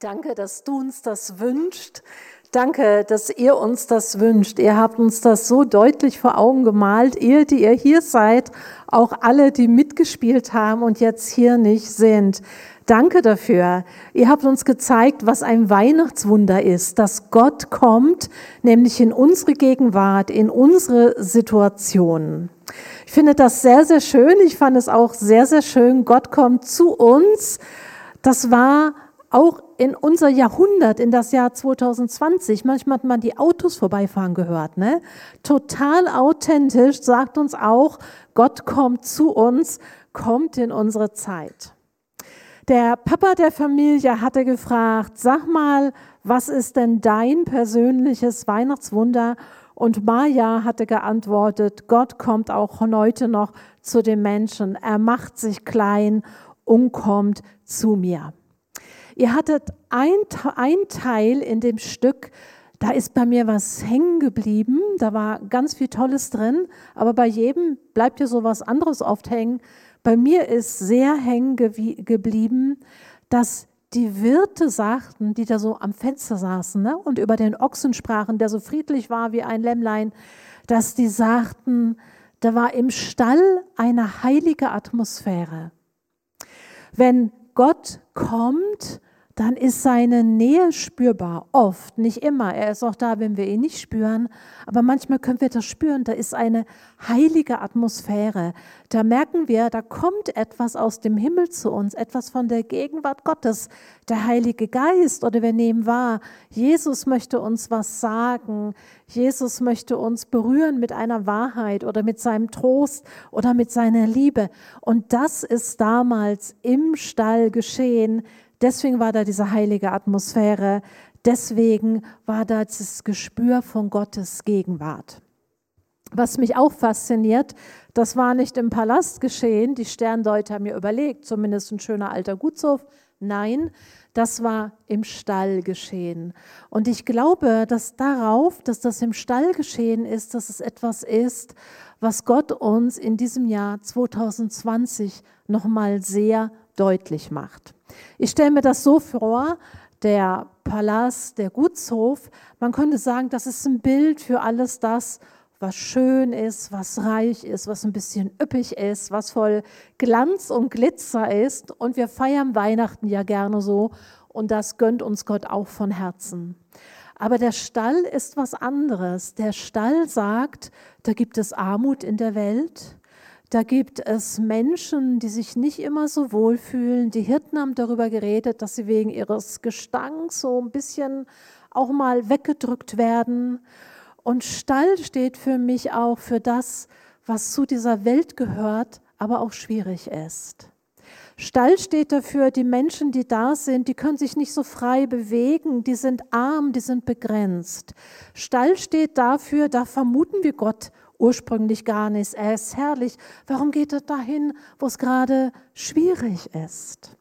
Danke, dass du uns das wünscht. Danke, dass ihr uns das wünscht. Ihr habt uns das so deutlich vor Augen gemalt. Ihr, die ihr hier seid, auch alle, die mitgespielt haben und jetzt hier nicht sind. Danke dafür. Ihr habt uns gezeigt, was ein Weihnachtswunder ist, dass Gott kommt, nämlich in unsere Gegenwart, in unsere Situation. Ich finde das sehr, sehr schön. Ich fand es auch sehr, sehr schön. Gott kommt zu uns. Das war auch in unser Jahrhundert, in das Jahr 2020, manchmal hat man die Autos vorbeifahren gehört, ne? Total authentisch sagt uns auch, Gott kommt zu uns, kommt in unsere Zeit. Der Papa der Familie hatte gefragt, sag mal, was ist denn dein persönliches Weihnachtswunder? Und Maja hatte geantwortet, Gott kommt auch heute noch zu den Menschen. Er macht sich klein und kommt zu mir. Ihr hattet ein, ein Teil in dem Stück, da ist bei mir was hängen geblieben, da war ganz viel Tolles drin, aber bei jedem bleibt ja so was anderes oft hängen. Bei mir ist sehr hängen geblieben, dass die Wirte sagten, die da so am Fenster saßen ne, und über den Ochsen sprachen, der so friedlich war wie ein Lämmlein, dass die sagten, da war im Stall eine heilige Atmosphäre. Wenn Gott kommt, dann ist seine Nähe spürbar. Oft, nicht immer. Er ist auch da, wenn wir ihn nicht spüren. Aber manchmal können wir das spüren. Da ist eine heilige Atmosphäre. Da merken wir, da kommt etwas aus dem Himmel zu uns, etwas von der Gegenwart Gottes. Der Heilige Geist oder wir nehmen wahr, Jesus möchte uns was sagen. Jesus möchte uns berühren mit einer Wahrheit oder mit seinem Trost oder mit seiner Liebe. Und das ist damals im Stall geschehen Deswegen war da diese heilige Atmosphäre. Deswegen war da das Gespür von Gottes Gegenwart. Was mich auch fasziniert, das war nicht im Palast geschehen. Die Sterndeuter haben mir überlegt, zumindest ein schöner alter Gutshof. Nein, das war im Stall geschehen. Und ich glaube, dass darauf, dass das im Stall geschehen ist, dass es etwas ist, was Gott uns in diesem Jahr 2020 nochmal sehr deutlich macht. Ich stelle mir das so vor, der Palast, der Gutshof, man könnte sagen, das ist ein Bild für alles das, was schön ist, was reich ist, was ein bisschen üppig ist, was voll Glanz und Glitzer ist. Und wir feiern Weihnachten ja gerne so und das gönnt uns Gott auch von Herzen. Aber der Stall ist was anderes. Der Stall sagt, da gibt es Armut in der Welt, da gibt es Menschen, die sich nicht immer so wohlfühlen. Die Hirten haben darüber geredet, dass sie wegen ihres Gestanks so ein bisschen auch mal weggedrückt werden. Und Stall steht für mich auch für das, was zu dieser Welt gehört, aber auch schwierig ist. Stall steht dafür, die Menschen, die da sind, die können sich nicht so frei bewegen, die sind arm, die sind begrenzt. Stall steht dafür, da vermuten wir Gott ursprünglich gar nicht. Er ist herrlich. Warum geht er dahin, wo es gerade schwierig ist?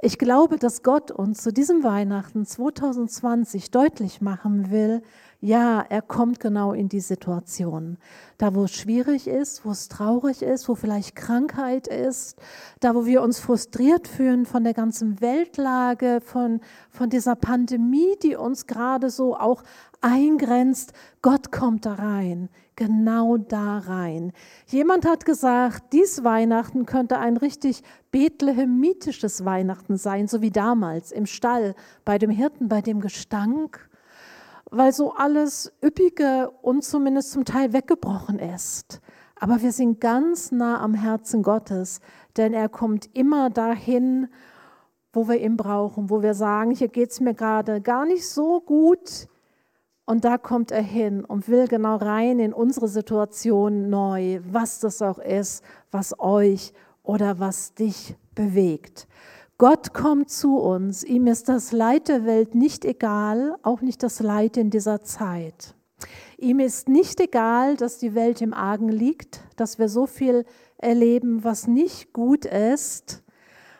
Ich glaube, dass Gott uns zu diesem Weihnachten 2020 deutlich machen will, ja, er kommt genau in die Situation. Da, wo es schwierig ist, wo es traurig ist, wo vielleicht Krankheit ist, da, wo wir uns frustriert fühlen von der ganzen Weltlage, von, von dieser Pandemie, die uns gerade so auch eingrenzt. Gott kommt da rein, genau da rein. Jemand hat gesagt, dies Weihnachten könnte ein richtig bethlehemitisches Weihnachten sein, so wie damals im Stall bei dem Hirten, bei dem Gestank weil so alles Üppige und zumindest zum Teil weggebrochen ist. Aber wir sind ganz nah am Herzen Gottes, denn er kommt immer dahin, wo wir ihn brauchen, wo wir sagen, hier geht es mir gerade gar nicht so gut. Und da kommt er hin und will genau rein in unsere Situation neu, was das auch ist, was euch oder was dich bewegt. Gott kommt zu uns. Ihm ist das Leid der Welt nicht egal, auch nicht das Leid in dieser Zeit. Ihm ist nicht egal, dass die Welt im Argen liegt, dass wir so viel erleben, was nicht gut ist.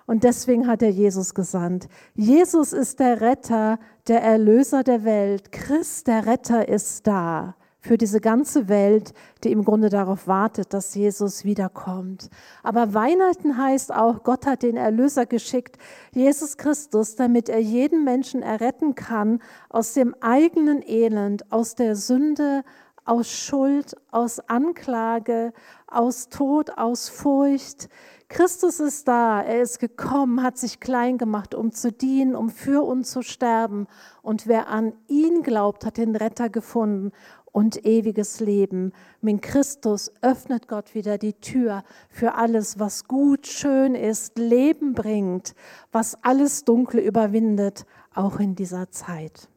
Und deswegen hat er Jesus gesandt. Jesus ist der Retter, der Erlöser der Welt. Christ, der Retter, ist da. Für diese ganze Welt, die im Grunde darauf wartet, dass Jesus wiederkommt. Aber Weihnachten heißt auch, Gott hat den Erlöser geschickt, Jesus Christus, damit er jeden Menschen erretten kann aus dem eigenen Elend, aus der Sünde, aus Schuld, aus Anklage, aus Tod, aus Furcht. Christus ist da, er ist gekommen, hat sich klein gemacht, um zu dienen, um für uns zu sterben. Und wer an ihn glaubt, hat den Retter gefunden und ewiges Leben. Mit Christus öffnet Gott wieder die Tür für alles, was gut, schön ist, Leben bringt, was alles Dunkle überwindet, auch in dieser Zeit.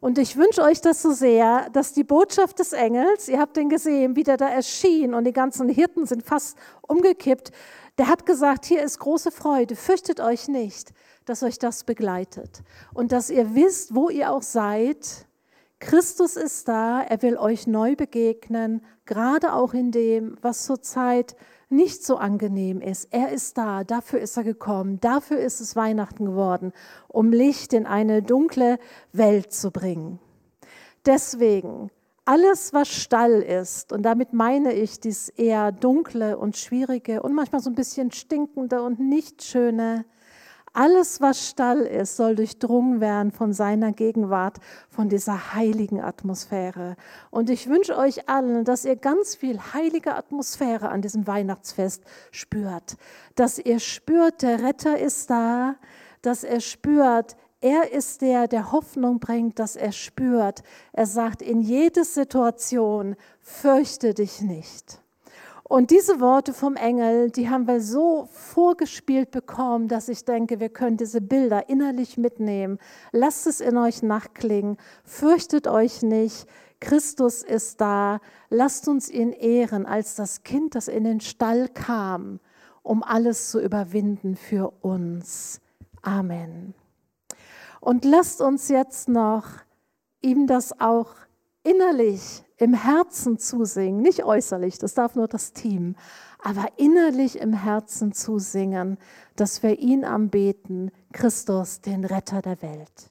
Und ich wünsche euch das so sehr, dass die Botschaft des Engels, ihr habt den gesehen, wie der da erschien und die ganzen Hirten sind fast umgekippt, der hat gesagt, hier ist große Freude, fürchtet euch nicht, dass euch das begleitet und dass ihr wisst, wo ihr auch seid. Christus ist da, er will euch neu begegnen, gerade auch in dem, was zurzeit nicht so angenehm ist. Er ist da, dafür ist er gekommen, dafür ist es Weihnachten geworden, um Licht in eine dunkle Welt zu bringen. Deswegen, alles, was Stall ist, und damit meine ich dies eher dunkle und schwierige und manchmal so ein bisschen stinkende und nicht schöne, alles, was Stall ist, soll durchdrungen werden von seiner Gegenwart, von dieser heiligen Atmosphäre. Und ich wünsche euch allen, dass ihr ganz viel heilige Atmosphäre an diesem Weihnachtsfest spürt. Dass ihr spürt, der Retter ist da, dass er spürt, er ist der, der Hoffnung bringt, dass er spürt. Er sagt in jede Situation, fürchte dich nicht. Und diese Worte vom Engel, die haben wir so vorgespielt bekommen, dass ich denke, wir können diese Bilder innerlich mitnehmen. Lasst es in euch nachklingen. Fürchtet euch nicht. Christus ist da. Lasst uns ihn ehren als das Kind, das in den Stall kam, um alles zu überwinden für uns. Amen. Und lasst uns jetzt noch ihm das auch innerlich im Herzen zusingen, nicht äußerlich, das darf nur das Team, aber innerlich im Herzen zusingen, dass wir ihn anbeten, Christus, den Retter der Welt.